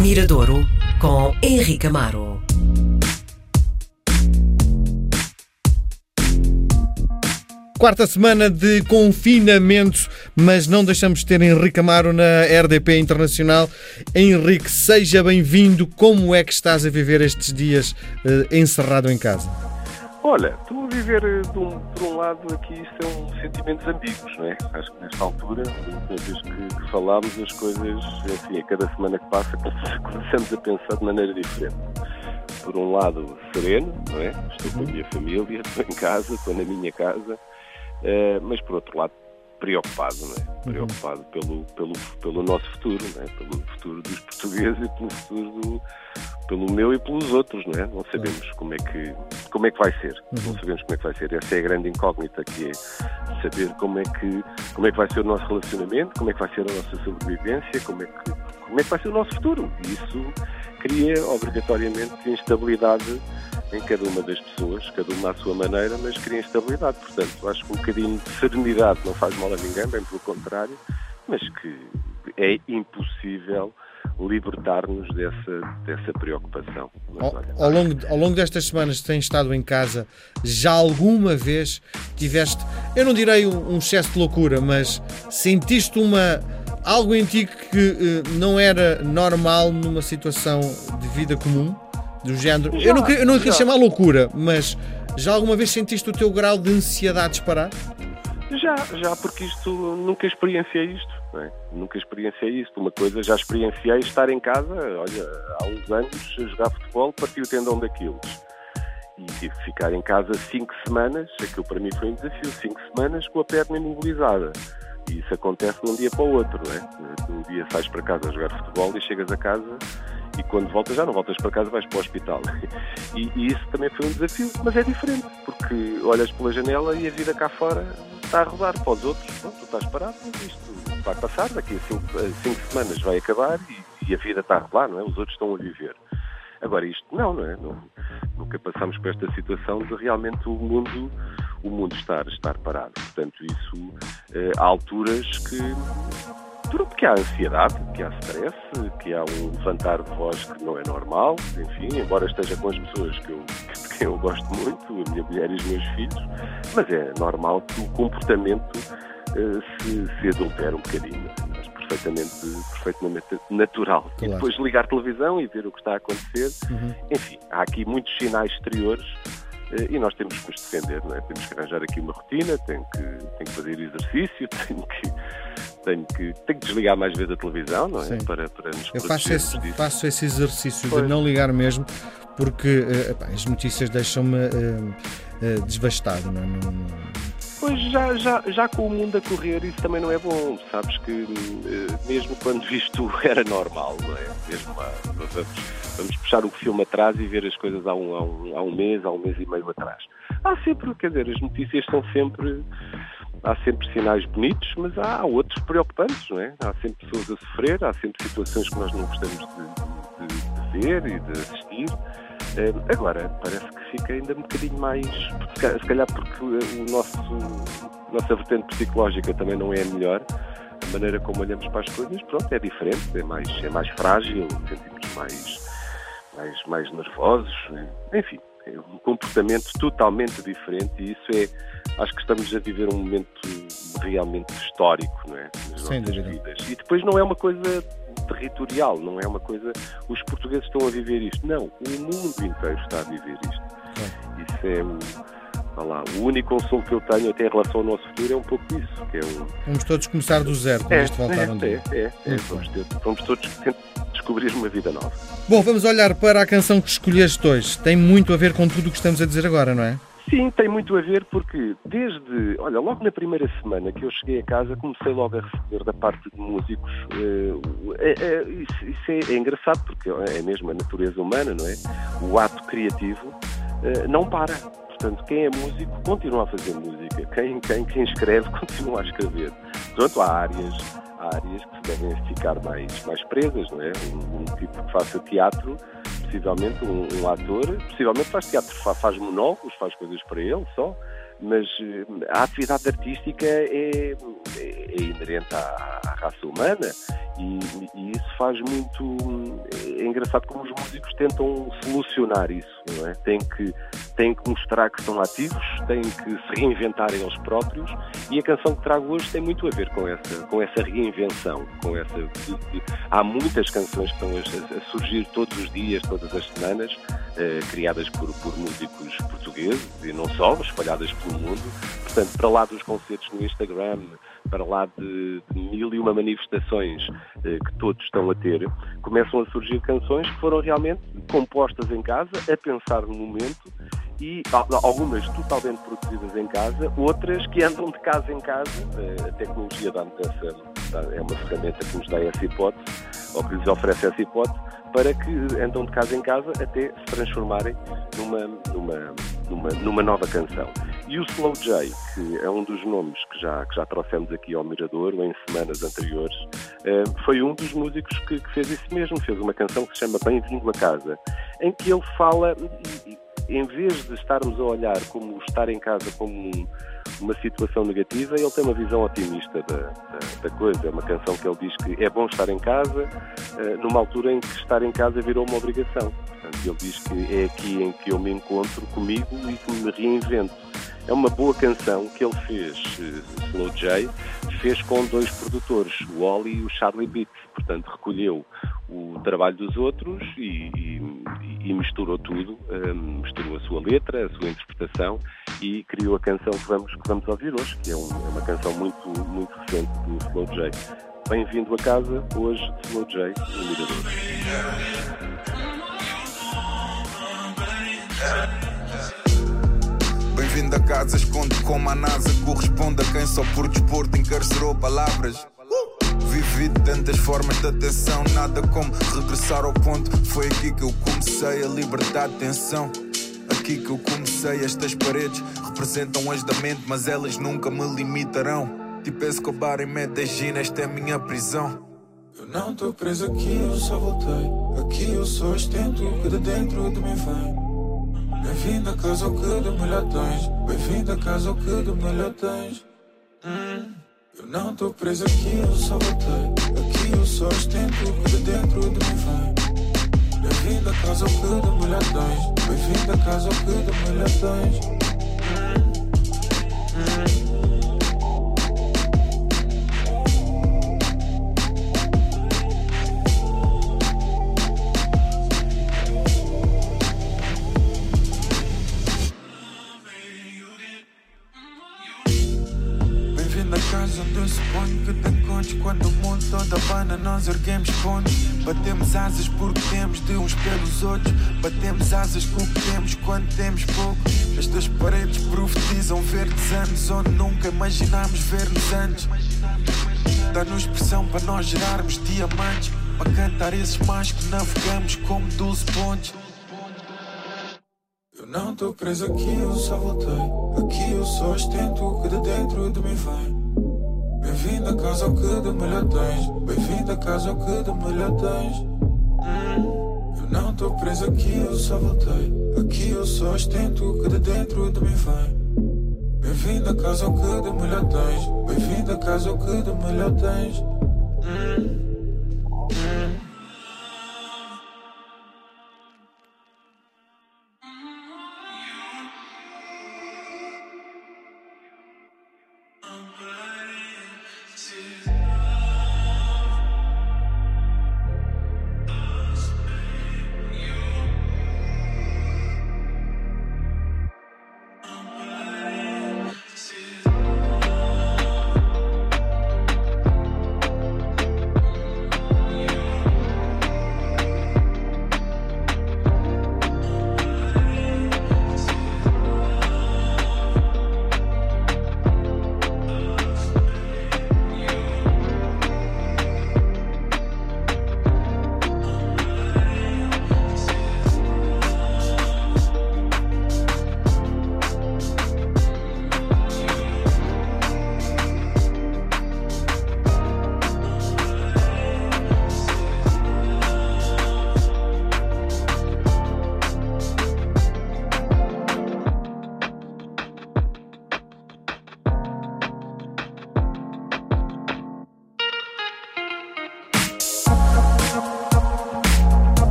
Miradouro com Henrique Amaro. Quarta semana de confinamento, mas não deixamos de ter Henrique Amaro na RDP Internacional. Henrique, seja bem-vindo. Como é que estás a viver estes dias eh, encerrado em casa? Olha, estou a viver, eh, um- por um lado, aqui são sentimentos ambíguos, não é? Acho que nesta altura, da última vez que, que falámos, as coisas, enfim, a cada semana que passa, começamos a pensar de maneira diferente. Por um lado, sereno, não é? Estou com a minha família, estou em casa, estou na minha casa, eh, mas por outro lado, preocupado, não é? Preocupado pelo, pelo, pelo nosso futuro, não é? Pelo futuro dos portugueses e pelo futuro do, pelo meu e pelos outros, não é? Não sabemos como é que como é que vai ser. Não sabemos como é que vai ser. Essa é a grande incógnita que é saber como é que como é que vai ser o nosso relacionamento, como é que vai ser a nossa sobrevivência, como é que como é que vai ser o nosso futuro. E isso cria obrigatoriamente instabilidade em cada uma das pessoas, cada uma à sua maneira, mas cria instabilidade. Portanto, acho que um bocadinho de serenidade não faz mal a ninguém, bem pelo contrário, mas que é impossível libertar-nos dessa, dessa preocupação. Mas, Ao, olha, ao longo, ao longo destas semanas que tens estado em casa, já alguma vez tiveste, eu não direi um, um excesso de loucura, mas sentiste uma algo em ti que eh, não era normal numa situação de vida comum? Do género. eu não, queria- eu não queria já. chamar loucura, mas já alguma vez sentiste o teu grau de ansiedade disparar? Já, já, porque isto nunca experienciei isto, é? Nunca experienciei isto. Uma coisa, já experienciei estar em casa, olha, há uns anos, a jogar futebol, parti o tendão daqueles. E tive que ficar em casa cinco semanas, aquilo para mim foi um desafio, cinco semanas com a perna imobilizada. E isso acontece de um dia para o outro, não é? Um dia sais para casa a jogar futebol e chegas a casa e quando voltas já não voltas para casa, vais para o hospital. E, e isso também foi um desafio, mas é diferente, porque olhas pela janela e a vida cá fora está a rodar para os outros. Tu estás parado, mas isto vai passar, daqui a cinco, a cinco semanas vai acabar e, e a vida está rolar, não é? Os outros estão a viver. Agora isto não, não é? Não- nunca passamos por esta situação de realmente o mundo, o mundo estar, estar parado. Portanto, isso eh, há alturas que Pronto, que há ansiedade, que há stress, que há um levantar de voz que não é normal, enfim, embora esteja com as pessoas que eu, de quem eu gosto muito, a minha mulher e os meus filhos, mas é normal que o comportamento eh, se, se adultere um bocadinho. Acho perfeitamente, perfeitamente natural. E Claro. depois ligar televisão e ver o que está a acontecer. Enfim, há aqui muitos sinais exteriores eh, e nós temos que nos defender, é? Temos que arranjar aqui uma rotina, tenho que, tenho que fazer exercício, tenho que, tenho que, tenho que desligar mais vezes a televisão, não é? Sim. Para, para nos Eu faço esse, disso. faço esse exercício de Pois. não ligar mesmo, porque eh, epá, as notícias deixam-me eh, eh, desvastado. Não, é? não, não- Pois já, já, já com o mundo a correr isso também não é bom, sabes que eh, mesmo quando isto era normal, não é? Mesmo há, vamos, vamos puxar o filme atrás e ver as coisas há um, há, um, há um mês, há um mês e meio atrás. Há sempre, quer dizer, as notícias são sempre, há sempre sinais bonitos, mas há outros preocupantes, não é? Há sempre pessoas a sofrer, há sempre situações que nós não gostamos de, de- de ver e de assistir. Eh, agora, parece que fica ainda um bocadinho mais. Se ca- se calhar porque o nosso, a nossa vertente psicológica também não é a melhor, a maneira como olhamos para as coisas, pronto, é diferente, é mais, é mais frágil, sentimos mais, mais, mais nervosos, eh, enfim, é um comportamento totalmente diferente e isso é. Acho que estamos a viver um momento realmente histórico, não é? Nas Sem nossas dúvida. vidas. E depois não é uma coisa territorial, não é uma coisa. Os portugueses estão a viver isto. Não, o mundo inteiro está a viver isto. Isso é. um, vá lá, o único consolo que eu tenho até em relação ao nosso futuro é um pouco isso, que é um. Vamos todos começar do zero quando isto voltar um é, dia. é, é, é. Vamos, ter- vamos todos descobrir uma vida nova. Bom, vamos olhar para a canção que escolheste hoje. Tem muito a ver com tudo o que estamos a dizer agora, não é? Sim, tem muito a ver porque desde, olha, logo na primeira semana que eu cheguei a casa comecei logo a receber da parte de músicos, eh, é, é, isso, isso é, é engraçado porque é mesmo a natureza humana, não é? O ato criativo eh, não para. Portanto, quem é músico continua a fazer música, quem, quem, quem escreve continua a escrever. Portanto, há áreas, há áreas que se devem ficar mais, mais presas, não é? Um, um tipo que faça teatro possivelmente um, um ator, possivelmente faz teatro, fa- faz monólogos, faz coisas para ele só, mas eh, a atividade artística é, é, é inerente à, à, raça humana e, e, isso faz muito. É engraçado como os músicos tentam solucionar isso, não é? Têm que, têm que mostrar que são ativos, têm que se reinventarem eles próprios e a canção que trago hoje tem muito a ver com essa, com essa reinvenção. Com essa, há muitas canções que estão a surgir todos os dias, todas as semanas, eh, criadas por, por músicos portugueses e não só, espalhadas pelo mundo. Portanto, para lá dos concertos no Instagram, para lá de, de mil e uma manifestações eh, que todos estão a ter, começam a surgir canções que foram realmente compostas em casa, a pensar no momento e algumas totalmente produzidas em casa, outras que andam de casa em casa. Eh, a tecnologia dá-nos essa, é uma ferramenta que nos dá essa hipótese, ou que lhes oferece essa hipótese, para que andam de casa em casa até se transformarem numa, numa, numa, numa nova canção. E o Slow J, que é um dos nomes que já, que já trouxemos aqui ao Mirador em semanas anteriores, eh, foi um dos músicos que, que fez isso mesmo. Fez uma canção que se chama Bem-vindo a Casa, em que ele fala, em vez de estarmos a olhar como estar em casa como uma situação negativa, ele tem uma visão otimista da, da, da, coisa. É uma canção que ele diz que é bom estar em casa, uh, numa altura em que estar em casa virou uma obrigação. Portanto, ele diz que é aqui em que eu me encontro comigo e que me reinvento. É uma boa canção que ele fez, uh, Slow J, fez com dois produtores, o Oli e o Charlie Beat. Portanto, recolheu o trabalho dos outros e, e, e misturou tudo, um, misturou a sua letra, a sua interpretação e criou a canção que vamos, que vamos ouvir hoje, que é, um, é uma canção muito, muito recente do Slow J. Bem-vindo a casa, hoje Slow J no Mirador. Bem-vindo a casa, esconde como a NASA corresponde a quem só por desporto encarcerou palavras. Vivi tantas formas de atenção, nada como regressar ao ponto. Foi aqui que eu comecei a libertar tensão. Aqui que eu comecei, estas paredes representam as da mente, mas elas nunca me limitarão. Tipo Escobar em Medellín, esta é a minha prisão. Eu não tô preso aqui, eu só voltei. Aqui eu só ostento o que de dentro de mim vem. Bem-vindo a casa ao que de melhor tens. Bem-vindo a casa ao que de melhor tens. Hum. Eu não tô preso aqui, eu só voltei. Aqui eu só ostento o que de dentro de mim vem. Bem-vindo a casa ao que de melhor tens. Bem-vindo a casa ao que de melhor tens. Quando o mundo todo abana, nós erguemos pontos. Batemos asas porque temos de uns pelos outros. Batemos asas com o que temos quando temos pouco. Estas paredes profetizam verdes anos onde nunca imaginámos ver-nos antes. Dá-nos pressão para nós gerarmos diamantes. Para cantar esses mais que navegamos como 12 pontes. Eu não tô preso aqui, eu só voltei. Aqui eu só ostento o que de dentro de mim vem. Bem-vindo a casa que de melhor tens. Bem-vindo a casa que de melhor tens. Eu não tô preso aqui, eu só voltei. Aqui eu só ostento o que de dentro de mim vem. Bem-vindo a casa que de melhor tens. Bem-vindo a casa que de melhor tens.